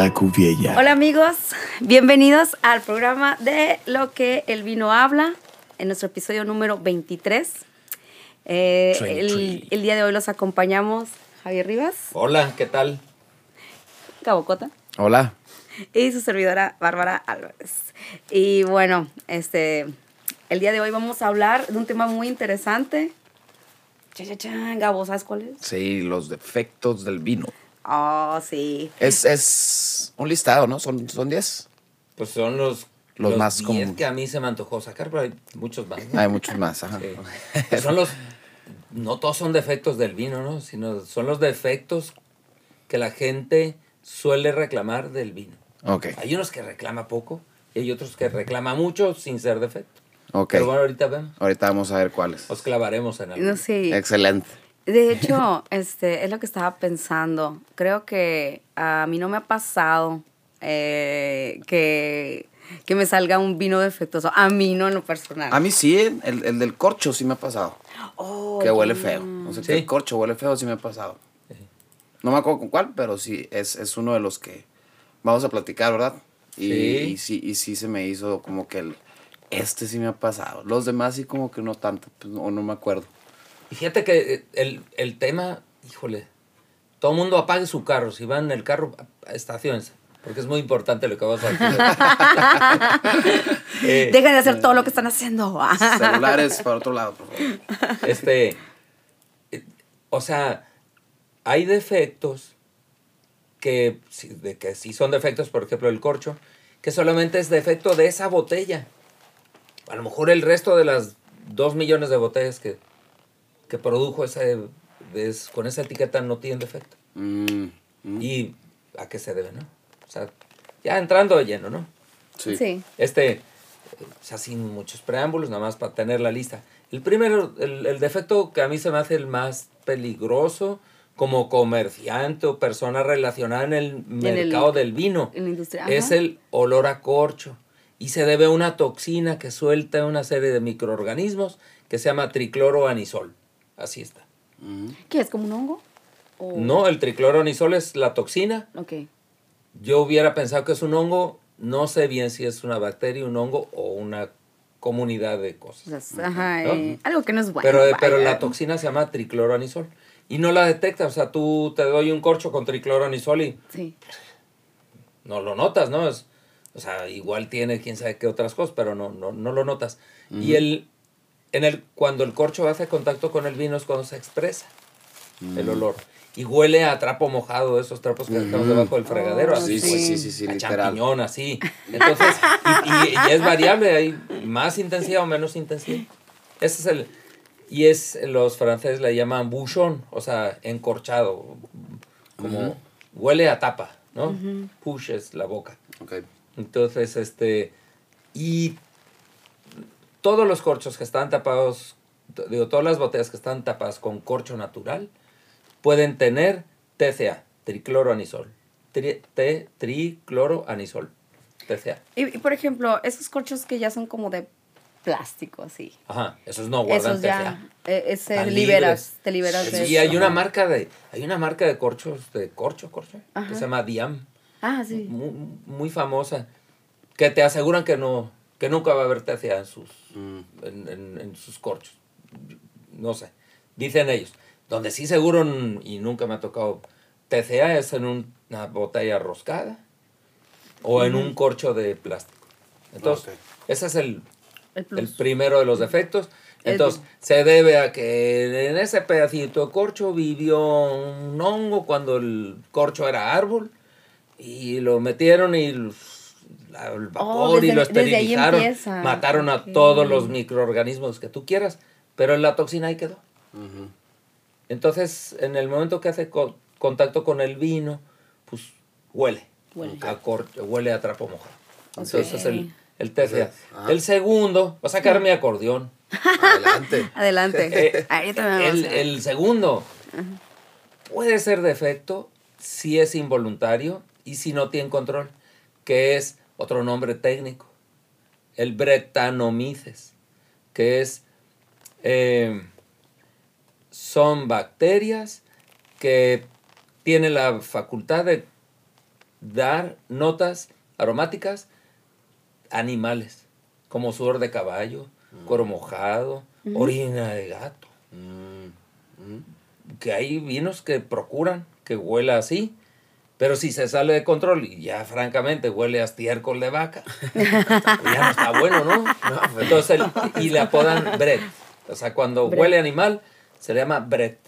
la. Hola amigos, bienvenidos al programa de Lo que el vino habla, en nuestro episodio número 23. Eh, el, el día de hoy los acompañamos Javier Rivas, Hola, ¿qué tal? Cabo Cota Hola. y su servidora Bárbara Álvarez. Y bueno, este, el día de hoy vamos a hablar de un tema muy interesante. Cha, cha, cha, Gabo, ¿sabes cuál es? Sí, los defectos del vino. Oh, sí. Es, es un listado, ¿no? Son 10. Son 10. Pues son los, Los más 10 comunes. que a mí se me antojó sacar, pero hay muchos más. ¿no? Hay muchos más. Ajá. Sí. Pues son los, no todos son defectos del vino, ¿no? Sino son los defectos que la gente suele reclamar del vino. Ok. Hay unos que reclama poco y hay otros que reclama mucho sin ser defecto. Ok. Pero bueno, ahorita vemos. Ahorita vamos a ver cuáles. Nos clavaremos en algo. No sé. Excelente. De hecho, este, es lo que estaba pensando. Creo que a mí no me ha pasado eh, que, que me salga un vino defectuoso. A mí no en lo personal. A mí sí, el, el del corcho sí me ha pasado. Oh, que huele feo. O sea, Sí. que el corcho huele feo sí me ha pasado. No me acuerdo con cuál, pero sí, es, es uno de los que vamos a platicar, ¿verdad? Y Sí. y sí, y sí se me hizo como que el... Este sí me ha pasado. Los demás sí como que no tanto, pues, o no me acuerdo. Y fíjate que eh, el, el tema, híjole, todo el mundo apague su carro. Si van en el carro, estaciones. Porque es muy importante lo que vas a decir. Eh, Dejen de hacer todo lo que están haciendo. Celulares para otro lado, por favor. este, eh, o sea, hay defectos que, de que sí son defectos, por ejemplo, el corcho, que solamente es defecto de esa botella. A lo mejor el resto de las dos millones de botellas que, que produjo ese, es- con esa etiqueta no tienen defecto. Mm, mm, ¿Y a qué se debe, no? O sea, ya entrando de lleno, ¿no? sí. Sí. Este, eh, o sea, sin muchos preámbulos, nada más para tener la lista. El primero, el, el defecto que a mí se me hace el más peligroso como comerciante o persona relacionada en el el- mercado del vino En la industria. es ajá. el olor a corcho. Y se debe a una toxina que suelta una serie de microorganismos que se llama tricloroanisol. Así está. ¿Qué es? ¿Como un hongo? O- No, el tricloroanisol es la toxina Ok. yo hubiera pensado que es un hongo, no sé bien si es una bacteria, un hongo o una comunidad de cosas. ajá, ¿No? eh, algo que no es bueno. pero, eh, pero la toxina se llama tricloroanisol y no la detectas, o sea, tú te doy un corcho con tricloroanisol y Sí. no lo notas, ¿no? Es, o sea, igual tiene quién sabe qué otras cosas, pero no, no, no lo notas. Y el, en el, cuando el corcho hace contacto con el vino es cuando se expresa el olor. Y huele a trapo mojado, esos trapos que dejamos debajo del fregadero. Oh, así, Sí, güey. sí, sí, sí, a literal. champiñón, así. Entonces, y, y- y es variable, hay más intensidad o menos intensidad. Ese es el. Y es, los franceses le llaman bouchon, o sea, encorchado. Como huele a tapa, ¿no? Push es la boca. Ok. Entonces, este. Y todos los corchos que están tapados, digo, todas las botellas que están tapadas con corcho natural pueden tener TCA, tricloroanisol. Tri, T, tricloroanisol. TCA. Y, y, por ejemplo, esos corchos que ya son como de plástico, así. Ajá, esos no guardan Esos TCA. eh, ese Están liberas, te liberas de Y eso. hay una marca de, hay una marca de corchos, de corcho, corcho, Ajá. que se llama Diam, Ah, sí. muy, muy famosa, que te aseguran que no, que nunca va a haber TCA en sus, Mm. en, en- en sus corchos. No sé, dicen ellos. Donde sí seguro, y nunca me ha tocado, TCA es en un- una botella roscada o en un corcho de plástico. Entonces, Ok. ese es el, El primero de los defectos. El- Entonces, se debe a que en ese pedacito de corcho vivió un hongo cuando el corcho era árbol y lo metieron y el vapor y desde- lo desde ahí esterilizaron. Mataron a todos los microorganismos que tú quieras, pero la toxina ahí quedó. Entonces, en el momento que hace co- contacto con el vino, pues huele. Huele. A huele a trapo mojado. Entonces, es el, el TCA. Entonces, ajá. El segundo, va a sacar mi acordeón. Adelante. Adelante. Eh, Ahorita me vas a el, ver. el segundo puede ser defecto si es involuntario y si no tiene control, que es otro nombre técnico, el bretanomices, que es eh, son bacterias que tienen la facultad de dar notas aromáticas animales, como sudor de caballo, cuero mojado, orina de gato. Que hay vinos que procuran que huela así, pero si se sale de control y ya francamente huele a estiércol de vaca, pues ya no está bueno, ¿no? Pues entonces, y le apodan Brett. O sea, cuando huele animal, se le llama Brett.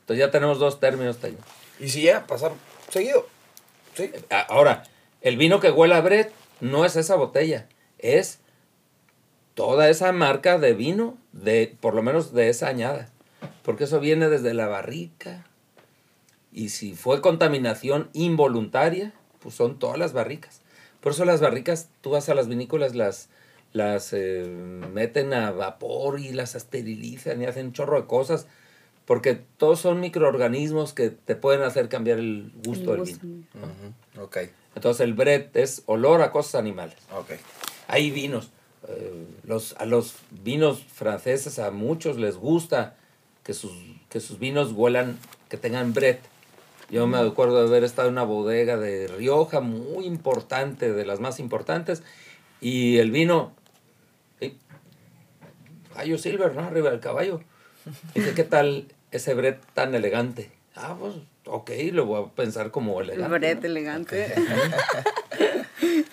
Entonces ya tenemos dos términos técnicos. Y si ya pasar seguido. Sí. Ahora, el vino que huele a Brett no es esa botella, es toda esa marca de vino, de por lo menos de esa añada. Porque eso viene desde la barrica. Y si fue contaminación involuntaria, pues son todas las barricas. Por eso las barricas, tú vas a las vinícolas, las, las eh, meten a vapor y las esterilizan y hacen un chorro de cosas. Porque todos son microorganismos que te pueden hacer cambiar el gusto, del vino. Entonces el Brett es olor a cosas animales. Okay. Hay vinos. Eh, los, a los vinos franceses, a muchos les gusta que sus, que sus vinos huelan, que tengan Brett. Yo me acuerdo de haber estado en una bodega de Rioja muy importante, de las más importantes, y el vino, ¿sí? Silver, ¿no? Arriba del caballo. Dice, ¿qué tal ese Brett tan elegante? Ah, pues, ok, lo voy a pensar como elegante. Brett elegante.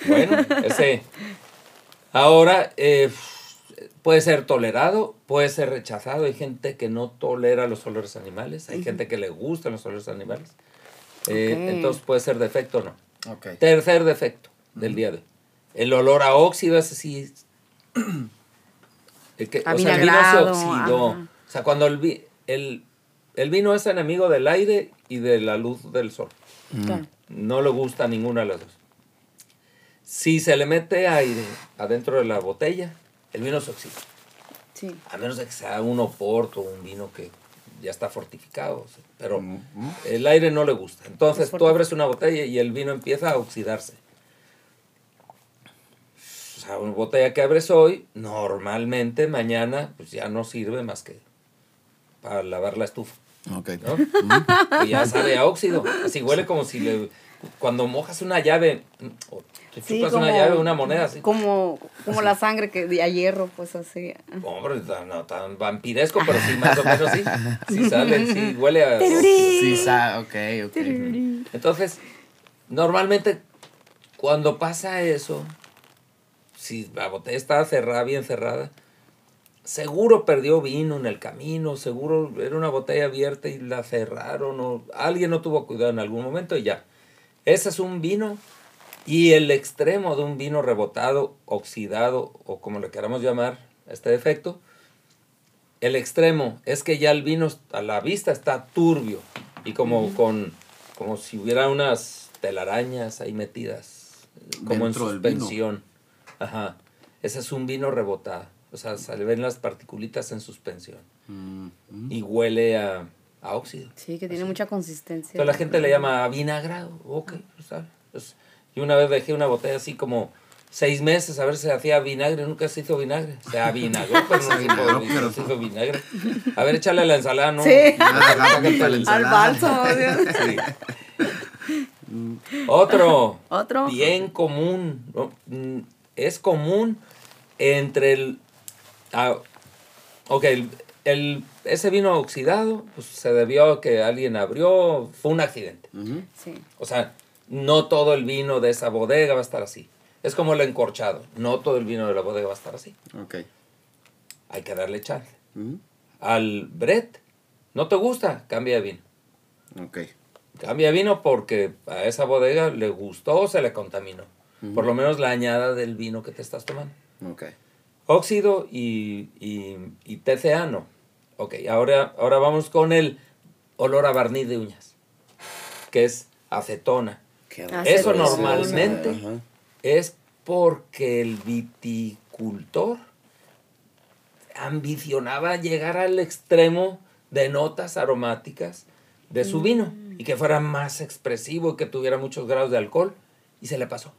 bueno, ese. Ahora, eh, puede ser tolerado, puede ser rechazado. Hay gente que no tolera los olores animales, hay gente que le gustan los olores animales. Eh, entonces puede ser defecto o no. Tercer defecto del día de hoy. El olor a óxido, ese sí. El que, o sea, el vino se oxidó. O sea, cuando el, el, el, vino es enemigo del aire y de la luz del sol. No le gusta ninguna de las dos. Si se le mete aire adentro de la botella, el vino se oxida. Sí. A menos de que sea un oporto o un vino que ya está fortificado. Pero el aire no le gusta. Entonces tú abres una botella y el vino empieza a oxidarse. O sea, una botella que abres hoy, normalmente mañana pues ya no sirve más que para lavar la estufa. Ok. y ya sabe a óxido. Así huele como si le cuando mojas una llave, o te chupas una llave, una moneda así. Como, como la sangre que de a hierro, pues así. Hombre, no tan vampiresco, pero sí, más o menos sí. Sí sale, sí huele a. Sí, sabe, ok, ok. Entonces, normalmente, cuando pasa eso, si la botella está cerrada, bien cerrada, seguro perdió vino en el camino, seguro era una botella abierta y la cerraron, o alguien no tuvo cuidado en algún momento y ya ese es un vino y el extremo de un vino rebotado, oxidado o como le queramos llamar este defecto, el extremo es que ya el vino a la vista está turbio y como con como si hubiera unas telarañas ahí metidas como en suspensión. Ajá. Ese es un vino rebotado. O sea, se le ven las particulitas en suspensión. Y huele a, a óxido. Sí, que tiene mucha consistencia. Entonces la gente le llama vinagrado. Ok, pues, pues, y una vez dejé una botella así como seis meses a ver si se hacía vinagre, nunca se hizo vinagre. O sea, vinagre, pero no se hizo, vinagre. A ver, échale a la ensalada, ¿no? Sí. Al bálsamo, sí. Otro. Otro. Bien común. Mm, es común entre el... Ah, ok, el, el, ese vino oxidado pues, se debió a que alguien abrió, fue un accidente. sí. O sea, no todo el vino de esa bodega va a estar así. Es como el encorchado, no todo el vino de la bodega va a estar así. Okay. Hay que darle chance. Al Brett, ¿no te gusta? Cambia de vino. Okay. Cambia de vino porque a esa bodega le gustó o se le contaminó. Por lo menos la añada del vino que te estás tomando. Okay. Óxido y, y, TCA no. Ok, ahora, ahora vamos con el olor a barniz de uñas, que es acetona. Eso normalmente es porque el viticultor ambicionaba llegar al extremo de notas aromáticas de su vino y que fuera más expresivo y que tuviera muchos grados de alcohol y se le pasó.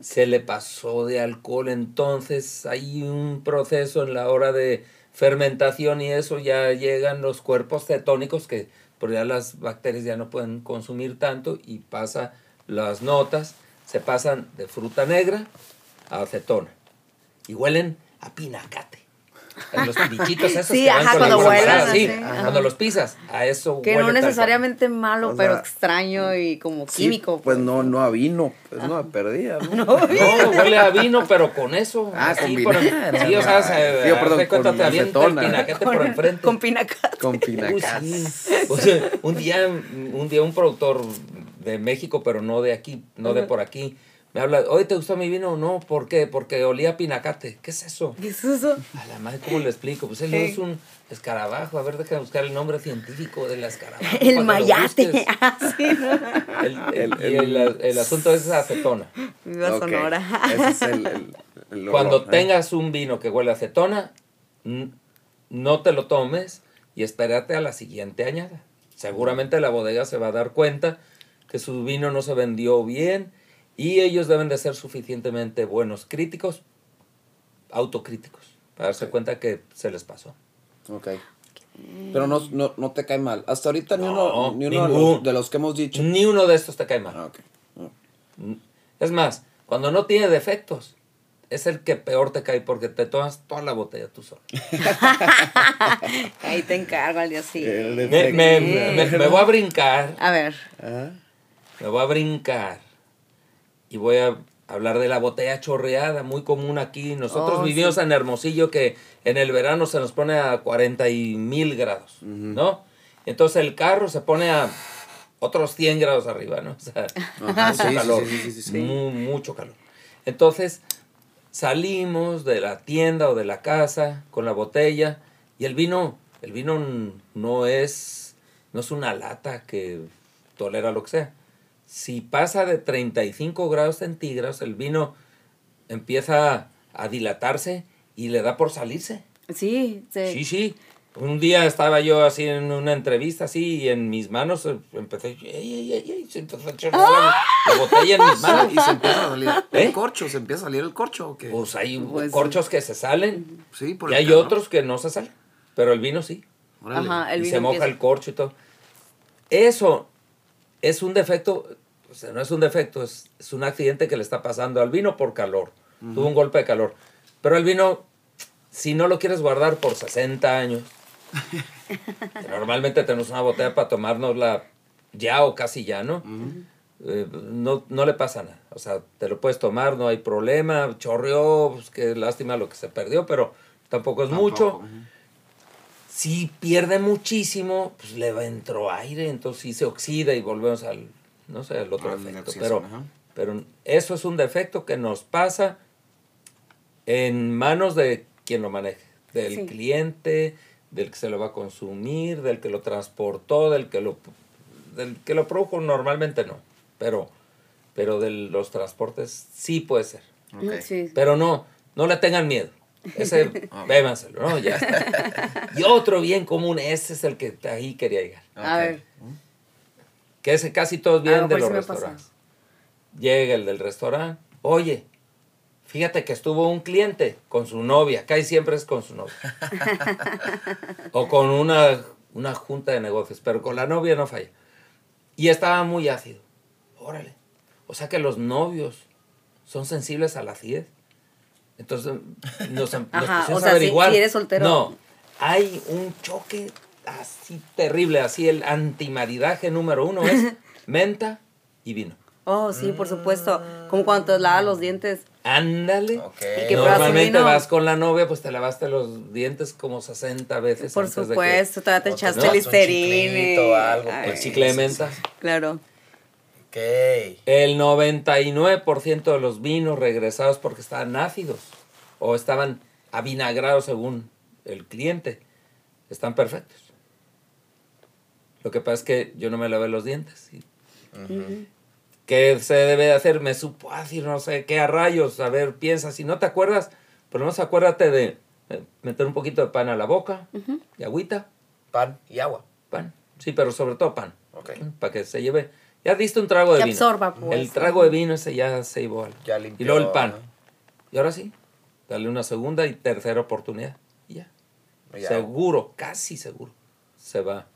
Se le pasó de alcohol, entonces hay un proceso en la hora de fermentación y eso ya llegan los cuerpos cetónicos que por ya las bacterias ya no pueden consumir tanto y pasa las notas, se pasan de fruta negra a acetona y huelen a pinacate. Los bichitos esos Sí, que van ajá, con la cuando huelan, sí, ajá. cuando los pisas, a eso Que huele no necesariamente malo, O pero sea, extraño y como Sí, químico. pues no, no a vino, pues no a perdida, ¿no? No, huele a vino, pero con eso. Ah, así con por-. Sí, o sea, se, Sí, perdón, cuenta, con te avienta el acetona. pinaquete por enfrente. Con pinacate. Con sí. O sea, un día, un día un productor de México, pero no de aquí, no de por aquí, me habla, oye, ¿te gustó mi vino? No, ¿por qué? Porque olía a pinacate. ¿Qué es eso? ¿Qué es eso? A la madre, ¿cómo le explico? Pues él no Sí. es un escarabajo. A ver, déjame buscar el nombre científico del escarabajo. El mayate. Ah, sí, ¿no? El, el- El- y el- el asunto es acetona. Viva Ok, Sonora. Ese es el, el- el Cuando ¿eh? tengas un vino que huele a acetona, no te lo tomes y espérate a la siguiente añada. Seguramente la bodega se va a dar cuenta que su vino no se vendió bien y ellos deben de ser suficientemente buenos críticos, autocríticos, para darse cuenta que se les pasó. Ok. Pero no, no, no te cae mal. Hasta ahorita ni No, uno, ni uno de, los, de los que hemos dicho. Ni uno de estos te cae mal. Ah. Mm. Es más, cuando no tiene defectos, es el que peor te cae porque te tomas toda la botella tú solo. Ahí te encargo al día siguiente. Me- me voy a brincar A ver. Ah, me voy a brincar y voy a hablar de la botella chorreada, muy común aquí. Nosotros Oh, vivimos sí. en Hermosillo que en el verano se nos pone a 40 y mil grados, ¿no? Entonces el carro se pone a otros 100 grados arriba, ¿no? O sea, Ajá, mucho sí, calor, sí, mucho calor. Entonces salimos de la tienda o de la casa con la botella y el vino, el vino no es, no es una lata que tolera lo que sea. Si pasa de 35 grados centígrados, el vino empieza a dilatarse y le da por salirse. Sí, sí. Sí, sí. Un día estaba yo así en una entrevista así y en mis manos empecé, ey, ey, ey, ey, se empezó a chorrear la, la botella en mis manos. Y se empieza a salir ¿Eh? el corcho, se empieza a salir el corcho o qué? Pues hay Pues, corchos que se salen sí, por y hay calor. otros que no se salen, pero el vino sí. Órale. Ajá, el y vino se moja empieza- el corcho y todo. Eso es un defecto, o sea, no es un defecto, es, es un accidente que le está pasando al vino por calor. Tuvo un golpe de calor. Pero el vino, si no lo quieres guardar por 60 años, que normalmente tenemos una botella para tomárnosla ya o casi ya, ¿no? Eh, no, no le pasa nada. O sea, te lo puedes tomar, no hay problema. Chorreó, pues qué lástima lo que se perdió, pero tampoco es mucho. Si pierde muchísimo, pues le va- entró aire, entonces sí se oxida y volvemos al, no sé, al otro Al defecto. oxidación, Pero, ajá. pero eso es un defecto que nos pasa en manos de quien lo maneje, del Sí. cliente, del que se lo va a consumir, del que lo transportó, del que lo, del que lo produjo normalmente no, pero, pero de los transportes sí puede ser. Sí. Pero no, no le tengan miedo. Ese, bébanselo, ¿no? Ya está. Y otro bien común, ese es el que ahí quería llegar. A ver. Que ese casi todos vienen de los restaurantes. Llega el del restaurante, oye, fíjate que estuvo un cliente con su novia, casi siempre es con su novia. o con una, una junta de negocios, pero con la novia no falla. Y estaba muy ácido. Órale. O sea que los novios son sensibles a la acidez. Entonces nos, em- nos Ajá, pusimos o sea, si- averiguar. si eres soltero. No, hay un choque así terrible, así el antimaridaje número uno es menta y vino. Oh, sí, por supuesto. Como cuando te lavas los dientes. Ándale. Ok. Y que pruebas un Normalmente vas con la novia, pues te lavaste los dientes como 60 veces. Por antes de que- supuesto, todavía te echaste un listerine. chiclito algo, Ay, El chicle de Sí, sí, menta. Claro. El 99% de los vinos regresados porque estaban ácidos o estaban avinagrados según el cliente, están perfectos. Lo que pasa es que yo no me lavé los dientes. ¿Qué se debe de hacer? Me supo ácido, no sé qué a rayos. A ver, piensa, si no te acuerdas, por lo menos acuérdate de eh, meter un poquito de pan a la boca y agüita, Pan y agua. pan. Sí, pero sobre todo pan. Ok. Para que se lleve. Ya diste un trago de Que vino. absorba, pues. El trago de vino ese ya se igual. Ya Y limpió, luego el pan. Y ahora sí, dale una segunda y tercera oportunidad. Y ya. seguro, casi seguro, se va.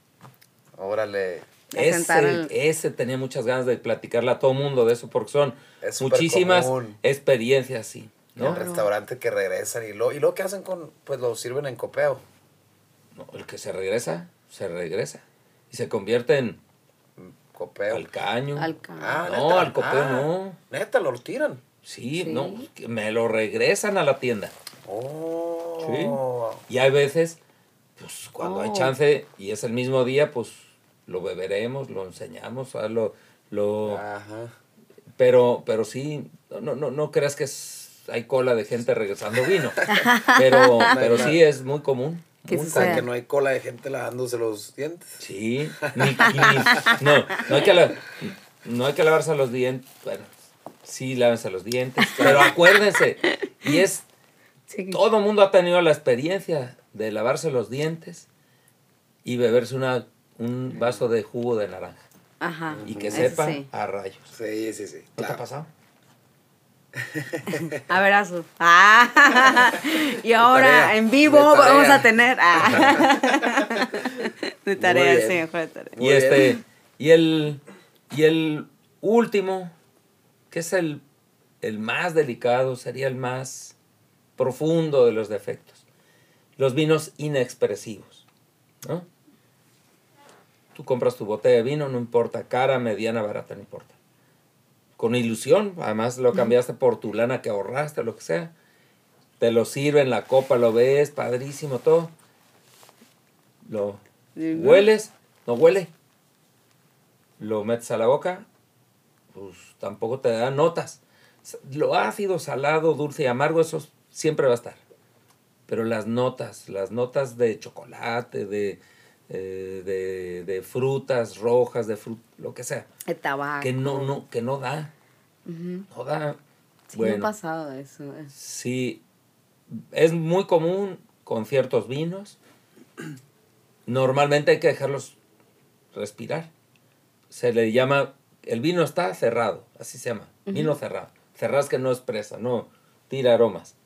Órale. Ese, ese tenía muchas ganas de platicarle a todo mundo de eso porque son muchísimas experiencias, sí. ¿no? El restaurante que regresan y lo, y lo que hacen con, pues lo sirven en copeo. No, el que se regresa, se regresa. Y se convierte en copeo. Al caño. Al caño. Ah, no, al copeo ah, no. Neta, lo tiran. Sí, no, me lo regresan a la tienda. Oh. Sí. Y hay veces, pues cuando hay oh. chance y es el mismo día, pues lo beberemos, lo enseñamos, lo, lo Ajá. pero, pero sí, no, no, no creas que hay cola de gente regresando vino. pero, pero sí es muy común. Que, que no hay cola de gente lavándose los dientes. Sí, no, no hay que no hay que lavarse los dientes. Bueno, sí, lávense los dientes. Pero acuérdense, y es. Todo el mundo ha tenido la experiencia de lavarse los dientes y beberse una un vaso de jugo de naranja. Ajá. Y que sepa a rayos. Sí, sí, sí. ¿No te ha pasado? A ver, Ah, y ahora en vivo vamos a tener. Ah. De tarea, sí, de tarea. Y este, y el, y el último, que es el, el más delicado, sería el más profundo de los defectos. Los vinos inexpresivos. ¿no? Tú compras tu botella de vino, no importa, cara, mediana, barata, no importa. Con ilusión, además lo cambiaste por tu lana que ahorraste, lo que sea. Te lo sirve en la copa, lo ves, padrísimo, todo. Lo hueles, no huele. Lo metes a la boca, pues tampoco te da notas. Lo ácido, salado, dulce y amargo, eso siempre va a estar. Pero las notas, las notas de chocolate, de, eh, de, de, frutas rojas, de fruta, lo que sea. El tabaco. Que no, no, que no da. No da. Sí, bueno, ha pasado eso. Eh. Sí, es muy común con ciertos vinos. Normalmente hay que dejarlos respirar. Se le llama, el vino está cerrado, así se llama, vino cerrado. Cerrado es que no expresa, no tira aromas.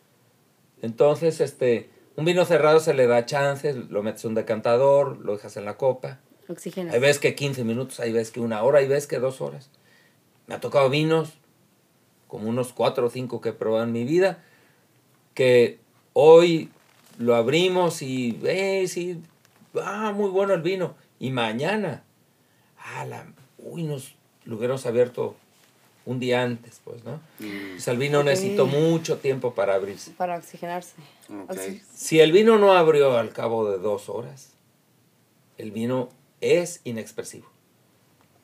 Entonces, este, un vino cerrado se le da chance, lo metes en un decantador, lo dejas en la copa. Oxígeno. Hay veces que 15 minutos, hay veces que una hora, hay veces que dos horas. Me ha tocado vinos, como unos cuatro o cinco que he probado en mi vida, que hoy lo abrimos y, eh, sí, ah, muy bueno el vino. Y mañana, ah, la, uy, nos lo hubiéramos abierto un día antes, pues, ¿no? Mm. el vino necesitó mucho tiempo para abrirse. Para oxigenarse. Si el vino no abrió al cabo de dos horas, el vino es inexpresivo.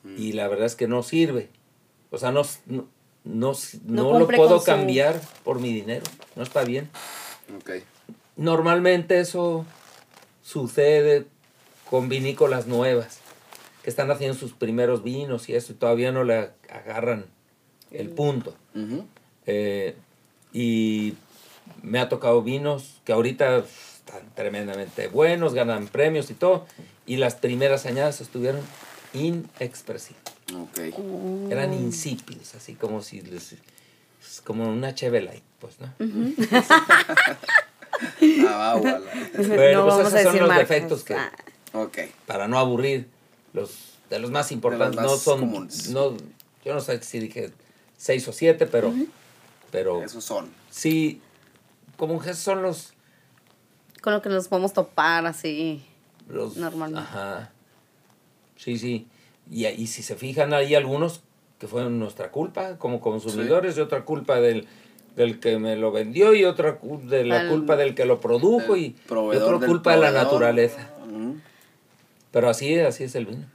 Mm. Y la verdad es que no sirve. O sea, no, no, no, lo puedo cambiar por mi dinero. No está bien. Normalmente eso sucede con vinícolas nuevas que están haciendo sus primeros vinos y eso y todavía no le agarran el punto. Eh, y me ha tocado vinos que ahorita están tremendamente buenos, ganan premios y todo. Y las primeras añadas estuvieron inexpresivas. Eran insípidos, así como si les, como una Chevy pues, ¿no? ah, bueno, pues esos son los defectos que, ah. para no aburrir, los de los más importantes, no son, no, yo no sé si dije seis o siete, pero, pero esos son. Sí, como que son los... Con lo que nos podemos topar así, los, normalmente. Ajá, sí, sí. Y, y si se fijan, hay algunos que fueron nuestra culpa como consumidores y otra culpa del, del que me lo vendió y otra de la culpa del que lo produjo y, otra culpa de la naturaleza. Pero así, así es el vino.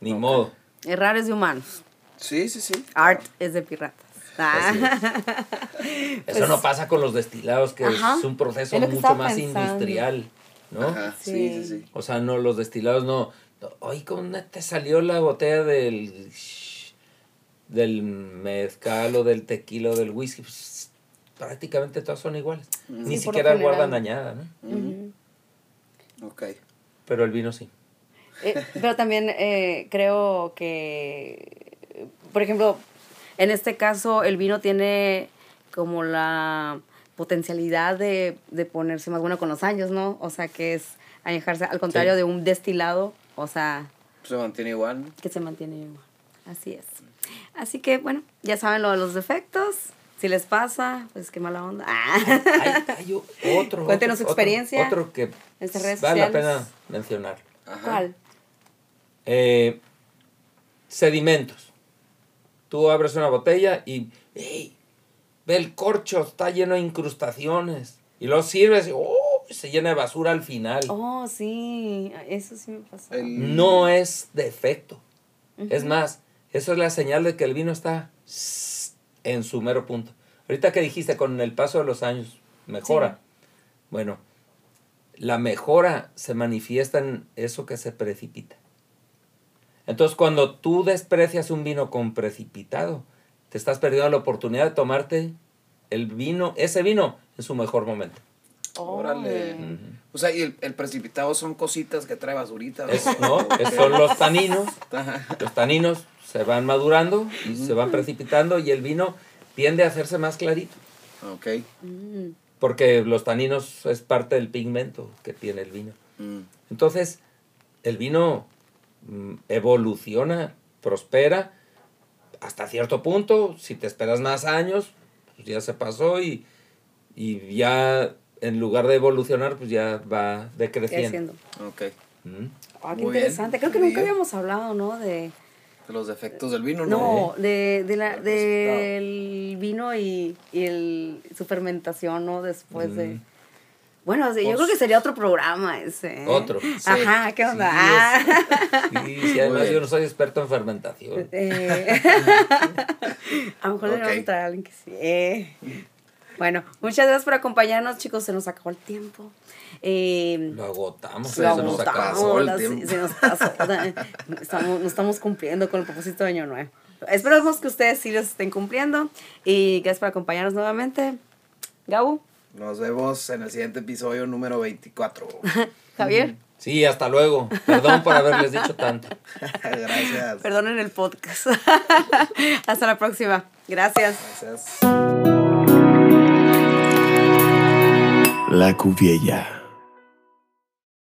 Ni modo. Errar es de humanos. Sí, sí, sí. Art es de piratas. Eso no pasa con los destilados, que es un proceso mucho más industrial, ¿no? sí. sí, sí, O sea, no, los destilados no, Oye, ¿cómo te salió la botella del, del mezcal o del tequila o del whisky? Pues, prácticamente todas son iguales. Ni siquiera guardan añada, ¿no? Ok. Pero el vino sí. Eh, pero también eh, creo que, por ejemplo, en este caso el vino tiene como la potencialidad de, de, ponerse más bueno con los años, ¿no? O sea, que es añejarse, al contrario de un destilado, o sea... Se mantiene igual. Que se mantiene igual. Así es. Así que, bueno, ya saben lo de los defectos. Si les pasa, pues qué mala onda. Hay, otro. Cuéntenos su experiencia. Otro, que vale la pena mencionar. ¿Cuál? Eh, sedimentos. Tú abres una botella y ¡hey! ve el corcho, está lleno de incrustaciones. Y lo sirves y ¡oh! se llena de basura al final. Oh, sí, eso sí me pasa. No es defecto. Es más, eso es la señal de que el vino está en su mero punto. Ahorita que dijiste, con el paso de los años, mejora. Bueno, la mejora se manifiesta en eso que se precipita. Entonces, cuando tú desprecias un vino con precipitado, te estás perdiendo la oportunidad de tomarte el vino, ese vino, en su mejor momento. Órale. O sea, y el, precipitado son cositas que trae basurita. ¿no? son los taninos. los taninos se van madurando y se van precipitando y el vino tiende a hacerse más clarito. Ok. Mm. Porque los taninos es parte del pigmento que tiene el vino. Mm. Entonces, el vino evoluciona, prospera hasta cierto punto. Si te esperas más años, pues ya se pasó y, y ya en lugar de evolucionar, pues ya va decreciendo. Ok. Ah, qué interesante. Creo que nunca habíamos hablado, ¿no? De, de los defectos del vino, ¿no? No, de, de la, del vino y, y el, su fermentación, ¿no? Después de... Bueno, yo creo que sería otro programa ese. ¿eh? Otro. Ajá, ¿qué onda? Sí, sí, además yo no soy experto en fermentación. Eh. a lo mejor okay. deberíamos traer a alguien que sí. Eh. Bueno, muchas gracias por acompañarnos, chicos. Se nos acabó el tiempo. Eh, lo agotamos. Lo se nos acabó el tiempo. Se, nos pasó. estamos, no estamos cumpliendo con el propósito de Año Nuevo. Esperamos que ustedes sí los estén cumpliendo. Y gracias por acompañarnos nuevamente. Gabu. Nos vemos en el siguiente episodio número 24. Javier. Sí, hasta luego. Perdón por haberles dicho tanto. Gracias. Perdonen el podcast. hasta la próxima. Gracias. Gracias. La Cuviella.